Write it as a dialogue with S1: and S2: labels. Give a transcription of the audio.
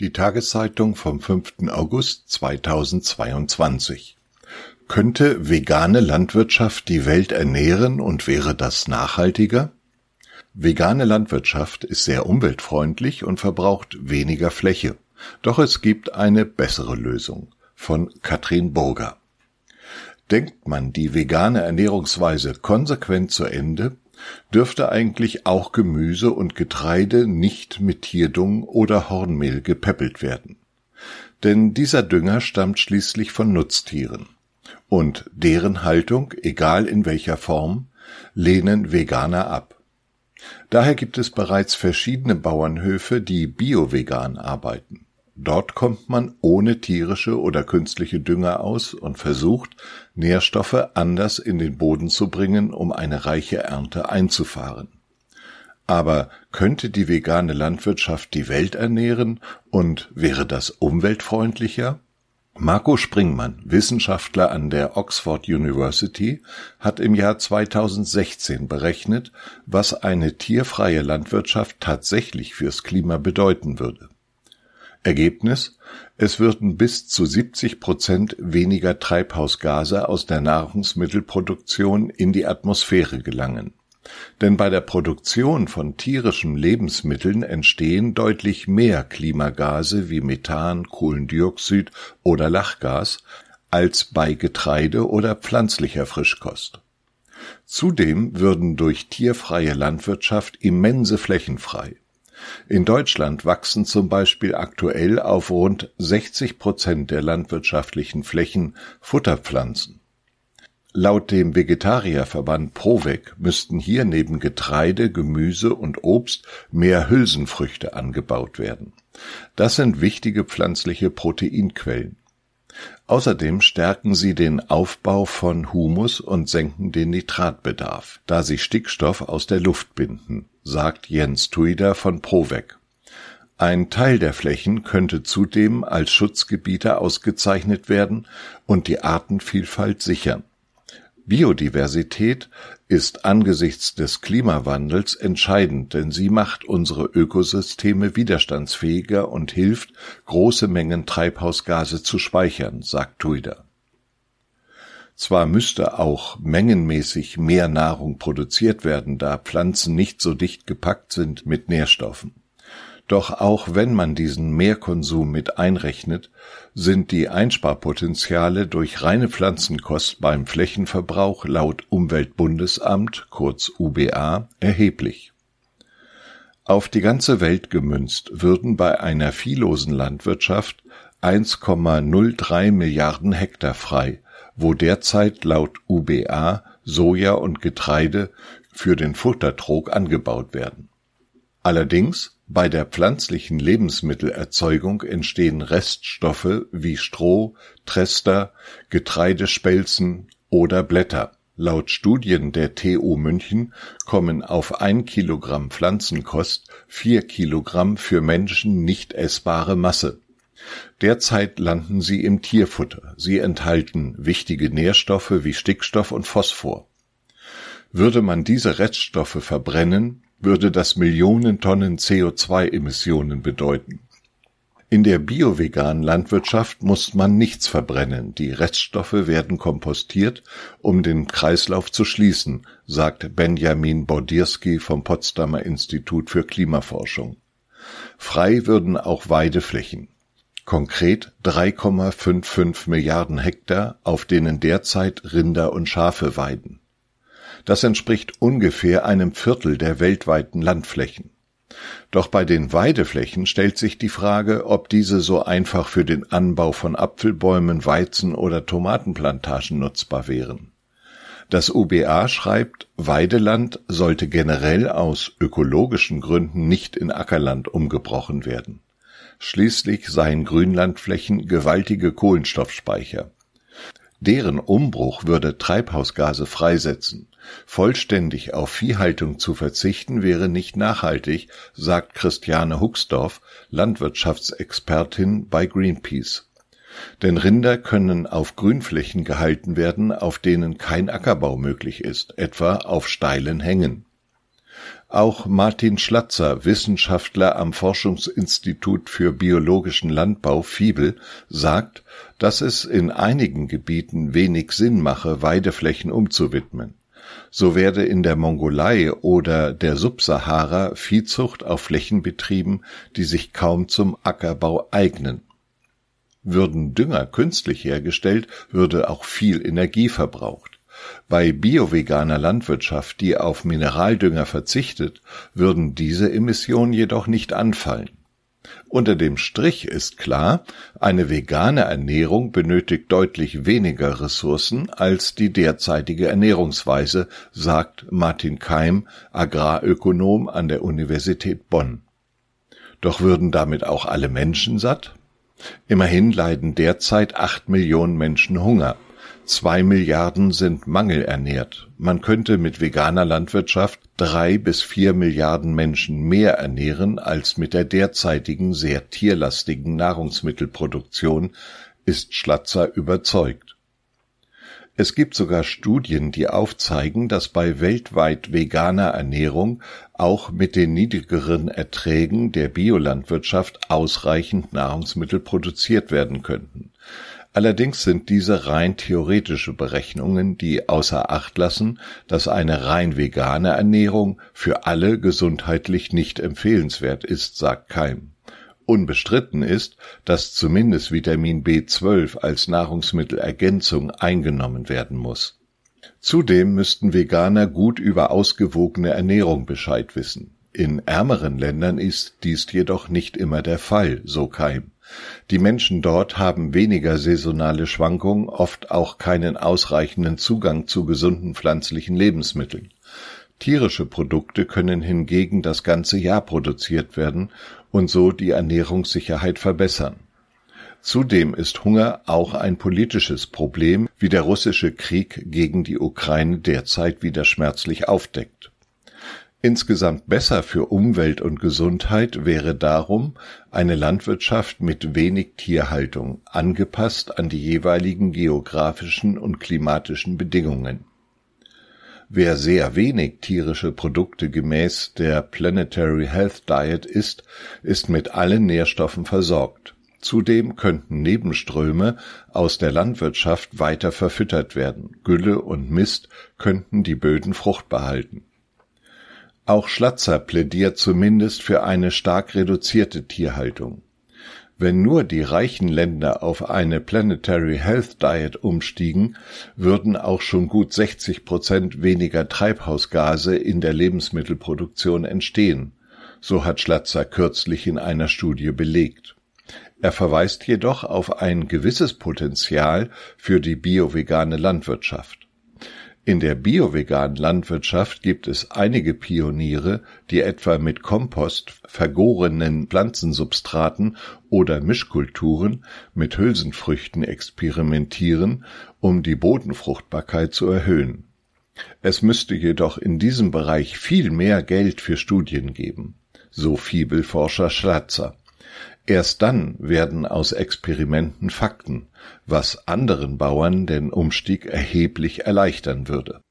S1: Die Tageszeitung vom 5. August 2022. Könnte vegane Landwirtschaft die Welt ernähren und wäre das nachhaltiger? Vegane Landwirtschaft ist sehr umweltfreundlich und verbraucht weniger Fläche. Doch es gibt eine bessere Lösung. Von Katrin Burger. Denkt man die vegane Ernährungsweise konsequent zu Ende, dürfte eigentlich auch Gemüse und Getreide nicht mit Tierdung oder Hornmehl gepäppelt werden. Denn dieser Dünger stammt schließlich von Nutztieren. Und deren Haltung, egal in welcher Form, lehnen Veganer ab. Daher gibt es bereits verschiedene Bauernhöfe, die bio-vegan arbeiten. Dort kommt man ohne tierische oder künstliche Dünger aus und versucht, Nährstoffe anders in den Boden zu bringen, um eine reiche Ernte einzufahren. Aber könnte die vegane Landwirtschaft die Welt ernähren und wäre das umweltfreundlicher? Marco Springmann, Wissenschaftler an der Oxford University, hat im Jahr 2016 berechnet, was eine tierfreie Landwirtschaft tatsächlich fürs Klima bedeuten würde. Ergebnis: Es würden bis zu 70 Prozent weniger Treibhausgase aus der Nahrungsmittelproduktion in die Atmosphäre gelangen. Denn bei der Produktion von tierischen Lebensmitteln entstehen deutlich mehr Klimagase wie Methan, Kohlendioxid oder Lachgas als bei Getreide oder pflanzlicher Frischkost. Zudem würden durch tierfreie Landwirtschaft immense Flächen frei in Deutschland wachsen zum Beispiel aktuell auf rund 60 Prozent der landwirtschaftlichen Flächen Futterpflanzen. Laut dem Vegetarierverband Provec müssten hier neben Getreide, Gemüse und Obst mehr Hülsenfrüchte angebaut werden. Das sind wichtige pflanzliche Proteinquellen. Außerdem stärken sie den Aufbau von Humus und senken den Nitratbedarf, da sie Stickstoff aus der Luft binden, sagt Jens Tuida von Provec. Ein Teil der Flächen könnte zudem als Schutzgebiete ausgezeichnet werden und die Artenvielfalt sichern. Biodiversität ist angesichts des Klimawandels entscheidend, denn sie macht unsere Ökosysteme widerstandsfähiger und hilft, große Mengen Treibhausgase zu speichern, sagt Tuida. Zwar müsste auch mengenmäßig mehr Nahrung produziert werden, da Pflanzen nicht so dicht gepackt sind mit Nährstoffen. Doch auch wenn man diesen Mehrkonsum mit einrechnet, sind die Einsparpotenziale durch reine Pflanzenkost beim Flächenverbrauch laut Umweltbundesamt kurz UBA erheblich. Auf die ganze Welt gemünzt würden bei einer viehlosen Landwirtschaft 1,03 Milliarden Hektar frei, wo derzeit laut UBA Soja und Getreide für den Futtertrog angebaut werden. Allerdings bei der pflanzlichen Lebensmittelerzeugung entstehen Reststoffe wie Stroh, Trester, Getreidespelzen oder Blätter. Laut Studien der TU München kommen auf ein Kilogramm Pflanzenkost vier Kilogramm für Menschen nicht essbare Masse. Derzeit landen sie im Tierfutter. Sie enthalten wichtige Nährstoffe wie Stickstoff und Phosphor. Würde man diese Reststoffe verbrennen, würde das Millionen Tonnen CO2-Emissionen bedeuten. In der bioveganen Landwirtschaft muss man nichts verbrennen, die Reststoffe werden kompostiert, um den Kreislauf zu schließen, sagt Benjamin Bordirski vom Potsdamer Institut für Klimaforschung. Frei würden auch Weideflächen. Konkret 3,55 Milliarden Hektar, auf denen derzeit Rinder und Schafe weiden. Das entspricht ungefähr einem Viertel der weltweiten Landflächen. Doch bei den Weideflächen stellt sich die Frage, ob diese so einfach für den Anbau von Apfelbäumen, Weizen oder Tomatenplantagen nutzbar wären. Das UBA schreibt, Weideland sollte generell aus ökologischen Gründen nicht in Ackerland umgebrochen werden. Schließlich seien Grünlandflächen gewaltige Kohlenstoffspeicher. Deren Umbruch würde Treibhausgase freisetzen. Vollständig auf Viehhaltung zu verzichten wäre nicht nachhaltig, sagt Christiane Huxdorf, Landwirtschaftsexpertin bei Greenpeace. Denn Rinder können auf Grünflächen gehalten werden, auf denen kein Ackerbau möglich ist, etwa auf steilen Hängen. Auch Martin Schlatzer, Wissenschaftler am Forschungsinstitut für biologischen Landbau Fiebel, sagt, dass es in einigen Gebieten wenig Sinn mache, Weideflächen umzuwidmen. So werde in der Mongolei oder der Subsahara Viehzucht auf Flächen betrieben, die sich kaum zum Ackerbau eignen. Würden Dünger künstlich hergestellt, würde auch viel Energie verbraucht. Bei bioveganer Landwirtschaft, die auf Mineraldünger verzichtet, würden diese Emissionen jedoch nicht anfallen. Unter dem Strich ist klar, eine vegane Ernährung benötigt deutlich weniger Ressourcen als die derzeitige Ernährungsweise, sagt Martin Keim, Agrarökonom an der Universität Bonn. Doch würden damit auch alle Menschen satt? Immerhin leiden derzeit acht Millionen Menschen Hunger. Zwei Milliarden sind mangelernährt. Man könnte mit veganer Landwirtschaft drei bis vier Milliarden Menschen mehr ernähren als mit der derzeitigen sehr tierlastigen Nahrungsmittelproduktion, ist Schlatzer überzeugt. Es gibt sogar Studien, die aufzeigen, dass bei weltweit veganer Ernährung auch mit den niedrigeren Erträgen der Biolandwirtschaft ausreichend Nahrungsmittel produziert werden könnten. Allerdings sind diese rein theoretische Berechnungen, die außer Acht lassen, dass eine rein vegane Ernährung für alle gesundheitlich nicht empfehlenswert ist, sagt Keim. Unbestritten ist, dass zumindest Vitamin B12 als Nahrungsmittelergänzung eingenommen werden muss. Zudem müssten Veganer gut über ausgewogene Ernährung Bescheid wissen. In ärmeren Ländern ist dies jedoch nicht immer der Fall, so Keim. Die Menschen dort haben weniger saisonale Schwankungen, oft auch keinen ausreichenden Zugang zu gesunden pflanzlichen Lebensmitteln. Tierische Produkte können hingegen das ganze Jahr produziert werden und so die Ernährungssicherheit verbessern. Zudem ist Hunger auch ein politisches Problem, wie der russische Krieg gegen die Ukraine derzeit wieder schmerzlich aufdeckt Insgesamt besser für Umwelt und Gesundheit wäre darum eine Landwirtschaft mit wenig Tierhaltung, angepasst an die jeweiligen geografischen und klimatischen Bedingungen. Wer sehr wenig tierische Produkte gemäß der Planetary Health Diet isst, ist mit allen Nährstoffen versorgt. Zudem könnten Nebenströme aus der Landwirtschaft weiter verfüttert werden. Gülle und Mist könnten die Böden fruchtbar halten auch Schlatzer plädiert zumindest für eine stark reduzierte Tierhaltung. Wenn nur die reichen Länder auf eine Planetary Health Diet umstiegen, würden auch schon gut 60 Prozent weniger Treibhausgase in der Lebensmittelproduktion entstehen, so hat Schlatzer kürzlich in einer Studie belegt. Er verweist jedoch auf ein gewisses Potenzial für die biovegane Landwirtschaft. In der bioveganen Landwirtschaft gibt es einige Pioniere, die etwa mit Kompost, vergorenen Pflanzensubstraten oder Mischkulturen mit Hülsenfrüchten experimentieren, um die Bodenfruchtbarkeit zu erhöhen. Es müsste jedoch in diesem Bereich viel mehr Geld für Studien geben, so Fibelforscher Schlatzer. Erst dann werden aus Experimenten Fakten, was anderen Bauern den Umstieg erheblich erleichtern würde